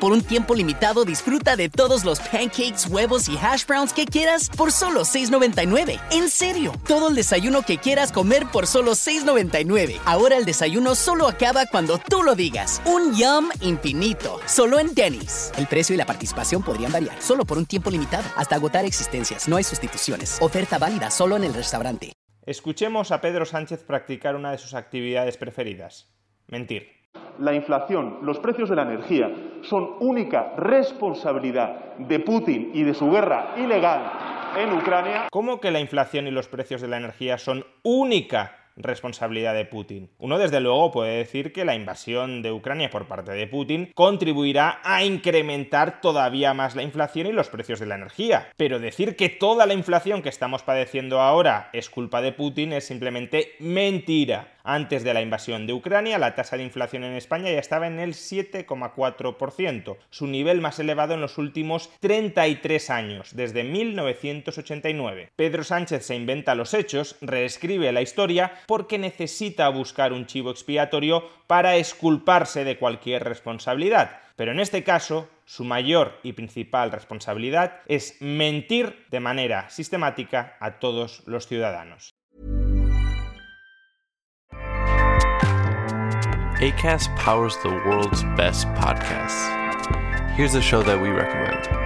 Por un tiempo limitado disfruta de todos los pancakes, huevos y hash browns que quieras por solo $6.99. En serio, todo el desayuno que quieras comer por solo $6.99. Ahora el desayuno solo acaba cuando tú lo digas. Un yum infinito. Solo en Denny's. El precio y la participación podrían variar. Solo por un tiempo limitado. Hasta agotar existencias. No hay sustituciones. Oferta válida solo en el restaurante. Escuchemos a Pedro Sánchez practicar una de sus actividades preferidas. Mentir. La inflación, los precios de la energía son única responsabilidad de Putin y de su guerra ilegal en Ucrania. ¿Cómo que la inflación y los precios de la energía son única responsabilidad de Putin. Uno desde luego puede decir que la invasión de Ucrania por parte de Putin contribuirá a incrementar todavía más la inflación y los precios de la energía. Pero decir que toda la inflación que estamos padeciendo ahora es culpa de Putin es simplemente mentira. Antes de la invasión de Ucrania, la tasa de inflación en España ya estaba en el 7,4%, su nivel más elevado en los últimos 33 años, desde 1989. Pedro Sánchez se inventa los hechos, reescribe la historia porque necesita buscar un chivo expiatorio para esculparse de cualquier responsabilidad. Pero en este caso, su mayor y principal responsabilidad es mentir de manera sistemática a todos los ciudadanos. ACAST powers the world's best podcasts. Here's a show that we recommend.